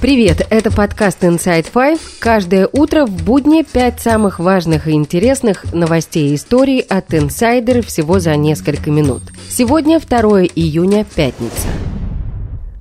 Привет, это подкаст Inside Five. Каждое утро в будни пять самых важных и интересных новостей и историй от инсайдера всего за несколько минут. Сегодня 2 июня, пятница.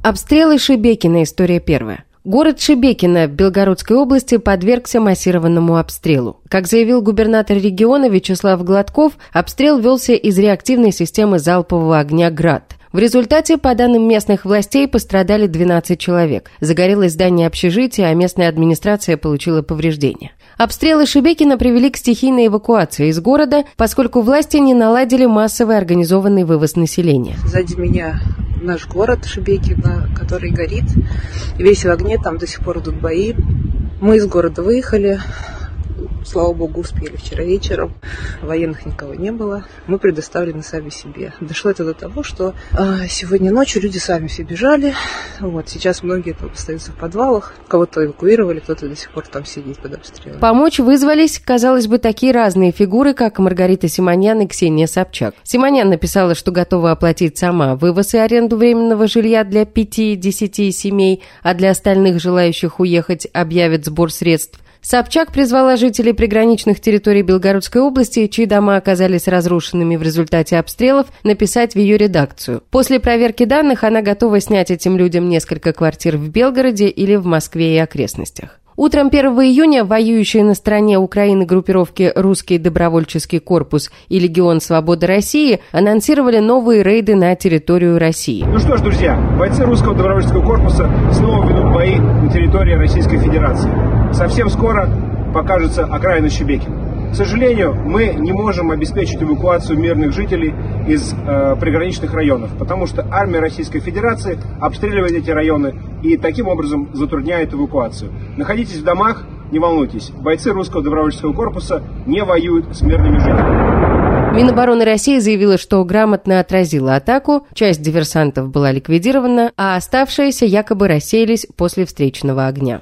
Обстрелы Шебекина, история первая. Город Шебекино в Белгородской области подвергся массированному обстрелу. Как заявил губернатор региона Вячеслав Гладков, обстрел велся из реактивной системы залпового огня «Град». В результате, по данным местных властей, пострадали 12 человек. Загорелось здание общежития, а местная администрация получила повреждения. Обстрелы Шебекина привели к стихийной эвакуации из города, поскольку власти не наладили массовый организованный вывоз населения. Сзади меня наш город Шебекино, который горит. Весь в огне, там до сих пор идут бои. Мы из города выехали, Слава богу, успели вчера вечером. Военных никого не было. Мы предоставлены сами себе. Дошло это до того, что э, сегодня ночью люди сами все бежали. Вот, сейчас многие там остаются в подвалах. Кого-то эвакуировали, кто-то до сих пор там сидит под обстрелом. Помочь вызвались, казалось бы, такие разные фигуры, как Маргарита Симоньян и Ксения Собчак. Симоньян написала, что готова оплатить сама вывоз и аренду временного жилья для 5-10 семей, а для остальных желающих уехать объявят сбор средств. Собчак призвала жителей приграничных территорий Белгородской области, чьи дома оказались разрушенными в результате обстрелов, написать в ее редакцию. После проверки данных она готова снять этим людям несколько квартир в Белгороде или в Москве и окрестностях. Утром 1 июня воюющие на стороне Украины группировки «Русский добровольческий корпус» и «Легион свободы России» анонсировали новые рейды на территорию России. Ну что ж, друзья, бойцы Русского добровольческого корпуса снова ведут бои на территории Российской Федерации. Совсем скоро покажется окраина Щебекина. К сожалению, мы не можем обеспечить эвакуацию мирных жителей из э, приграничных районов, потому что армия Российской Федерации обстреливает эти районы и таким образом затрудняет эвакуацию. Находитесь в домах, не волнуйтесь, бойцы русского добровольческого корпуса не воюют с мирными жителями. Минобороны России заявила, что грамотно отразила атаку, часть диверсантов была ликвидирована, а оставшиеся якобы рассеялись после встречного огня.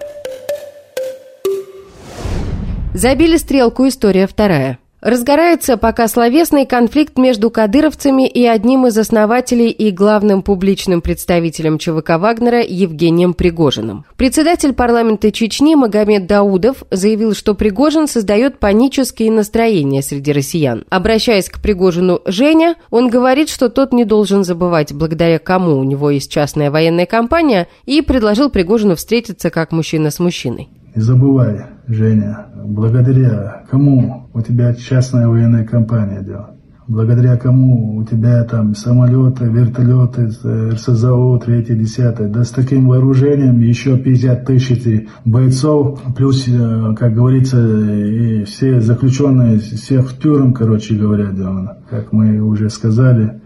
Забили стрелку, история вторая. Разгорается пока словесный конфликт между кадыровцами и одним из основателей и главным публичным представителем ЧВК Вагнера Евгением Пригожиным. Председатель парламента Чечни Магомед Даудов заявил, что Пригожин создает панические настроения среди россиян. Обращаясь к Пригожину Женя, он говорит, что тот не должен забывать, благодаря кому у него есть частная военная компания, и предложил Пригожину встретиться как мужчина с мужчиной. Не забывай, Женя, благодаря кому у тебя частная военная компания делает? Благодаря кому у тебя там самолеты, вертолеты, РСЗО, 3 10 Да с таким вооружением еще 50 тысяч бойцов, плюс, э, как говорится, и все заключенные, всех в тюрем, короче говоря, да, как мы уже сказали,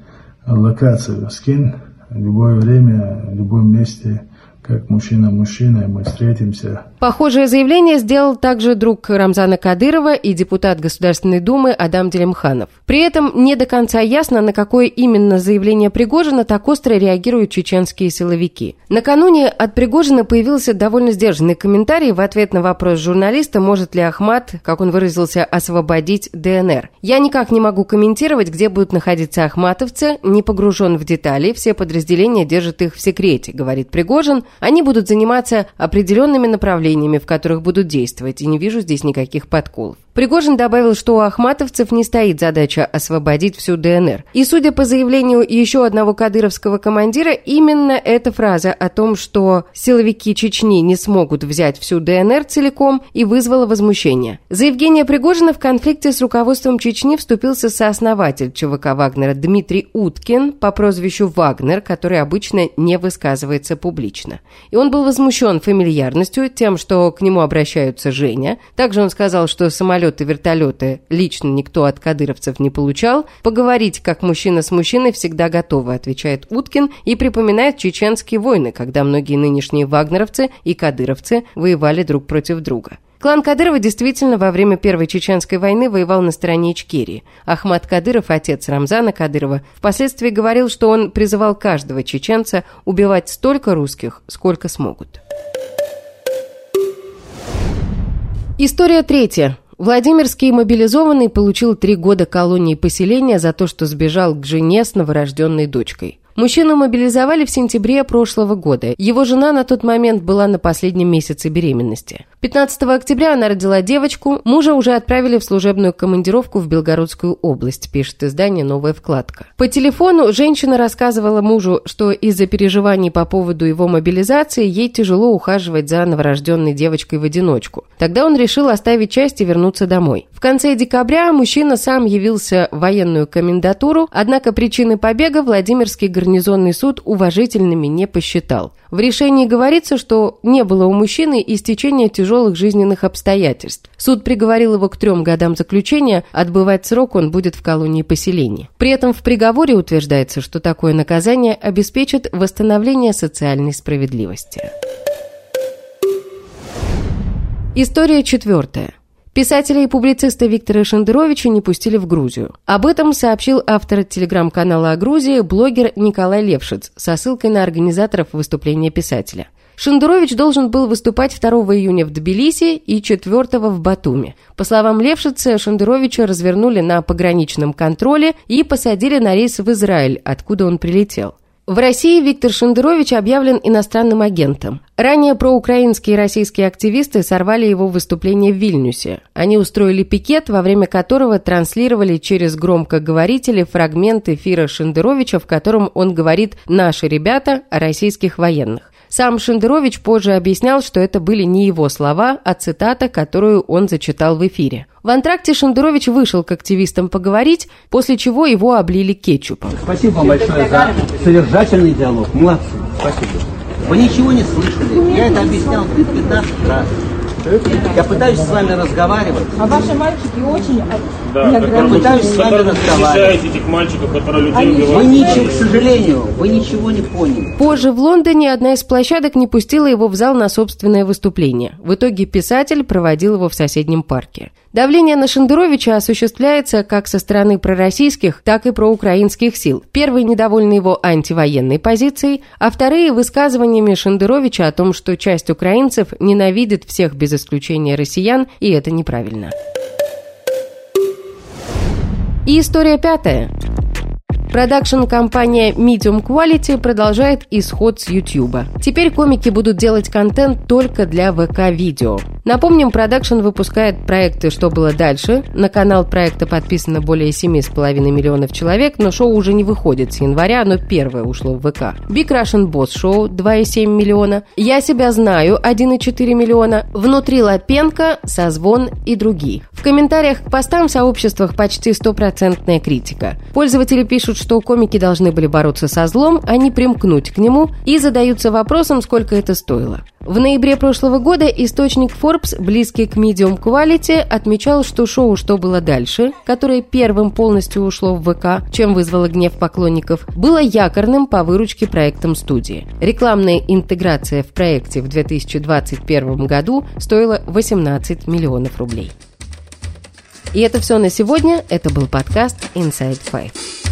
локацию скинь в любое время, в любом месте – как мужчина мужчина, мы встретимся. Похожее заявление сделал также друг Рамзана Кадырова и депутат Государственной Думы Адам Делимханов. При этом не до конца ясно, на какое именно заявление Пригожина так остро реагируют чеченские силовики. Накануне от Пригожина появился довольно сдержанный комментарий в ответ на вопрос журналиста, может ли Ахмат, как он выразился, освободить ДНР. «Я никак не могу комментировать, где будут находиться ахматовцы, не погружен в детали, все подразделения держат их в секрете», говорит Пригожин, они будут заниматься определенными направлениями, в которых будут действовать, и не вижу здесь никаких подколов. Пригожин добавил, что у ахматовцев не стоит задача освободить всю ДНР. И, судя по заявлению еще одного кадыровского командира, именно эта фраза о том, что силовики Чечни не смогут взять всю ДНР целиком, и вызвала возмущение. За Евгения Пригожина в конфликте с руководством Чечни вступился сооснователь ЧВК Вагнера Дмитрий Уткин по прозвищу Вагнер, который обычно не высказывается публично. И он был возмущен фамильярностью, тем, что к нему обращаются Женя. Также он сказал, что самолет самолеты-вертолеты лично никто от кадыровцев не получал. Поговорить как мужчина с мужчиной всегда готовы, отвечает Уткин и припоминает чеченские войны, когда многие нынешние вагнеровцы и кадыровцы воевали друг против друга. Клан Кадырова действительно во время Первой Чеченской войны воевал на стороне Ичкерии. Ахмад Кадыров, отец Рамзана Кадырова, впоследствии говорил, что он призывал каждого чеченца убивать столько русских, сколько смогут. История третья. Владимирский мобилизованный получил три года колонии поселения за то, что сбежал к жене с новорожденной дочкой. Мужчину мобилизовали в сентябре прошлого года. Его жена на тот момент была на последнем месяце беременности. 15 октября она родила девочку, мужа уже отправили в служебную командировку в Белгородскую область, пишет издание «Новая вкладка». По телефону женщина рассказывала мужу, что из-за переживаний по поводу его мобилизации ей тяжело ухаживать за новорожденной девочкой в одиночку. Тогда он решил оставить часть и вернуться домой. В конце декабря мужчина сам явился в военную комендатуру, однако причины побега Владимирский гарнизонный суд уважительными не посчитал. В решении говорится, что не было у мужчины истечения тяжелых жизненных обстоятельств. Суд приговорил его к трем годам заключения, отбывать срок он будет в колонии поселения. При этом в приговоре утверждается, что такое наказание обеспечит восстановление социальной справедливости. История четвертая. Писателя и публициста Виктора Шендеровича не пустили в Грузию. Об этом сообщил автор телеграм-канала о Грузии, блогер Николай Левшиц, со ссылкой на организаторов выступления писателя. Шендерович должен был выступать 2 июня в Тбилиси и 4 в Батуми. По словам Левшица, Шендеровича развернули на пограничном контроле и посадили на рейс в Израиль, откуда он прилетел. В России Виктор Шендерович объявлен иностранным агентом. Ранее проукраинские и российские активисты сорвали его выступление в Вильнюсе. Они устроили пикет, во время которого транслировали через громкоговорители фрагмент эфира Шендеровича, в котором он говорит «наши ребята» о российских военных. Сам Шендерович позже объяснял, что это были не его слова, а цитата, которую он зачитал в эфире. В антракте Шендерович вышел к активистам поговорить, после чего его облили кетчупом. Спасибо вам большое за содержательный диалог. Молодцы. Спасибо. Вы ничего не слышали. Я это объяснял 15 раз. Я пытаюсь с вами разговаривать. А ваши мальчики очень Да, Я пытаюсь с вами Вы разговаривать. защищаете этих мальчиков, которые людей Они- Вы убивают. ничего, к сожалению, вы ничего не поняли. Позже в Лондоне одна из площадок не пустила его в зал на собственное выступление. В итоге писатель проводил его в соседнем парке. Давление на Шендеровича осуществляется как со стороны пророссийских, так и проукраинских сил. Первые недовольны его антивоенной позицией, а вторые – высказываниями Шендеровича о том, что часть украинцев ненавидит всех без исключения россиян, и это неправильно. И история пятая. Продакшн-компания Medium Quality продолжает исход с YouTube. Теперь комики будут делать контент только для ВК-видео. Напомним, продакшн выпускает проекты «Что было дальше?». На канал проекта подписано более 7,5 миллионов человек, но шоу уже не выходит с января, оно первое ушло в ВК. Big Russian Boss Show 2,7 миллиона. «Я себя знаю» 1,4 миллиона. «Внутри Лапенко», «Созвон» и другие. В комментариях к постам в сообществах почти стопроцентная критика. Пользователи пишут, что комики должны были бороться со злом, а не примкнуть к нему, и задаются вопросом, сколько это стоило. В ноябре прошлого года источник Forbes, близкий к Medium Quality, отмечал, что шоу «Что было дальше», которое первым полностью ушло в ВК, чем вызвало гнев поклонников, было якорным по выручке проектам студии. Рекламная интеграция в проекте в 2021 году стоила 18 миллионов рублей. И это все на сегодня. Это был подкаст Inside Five.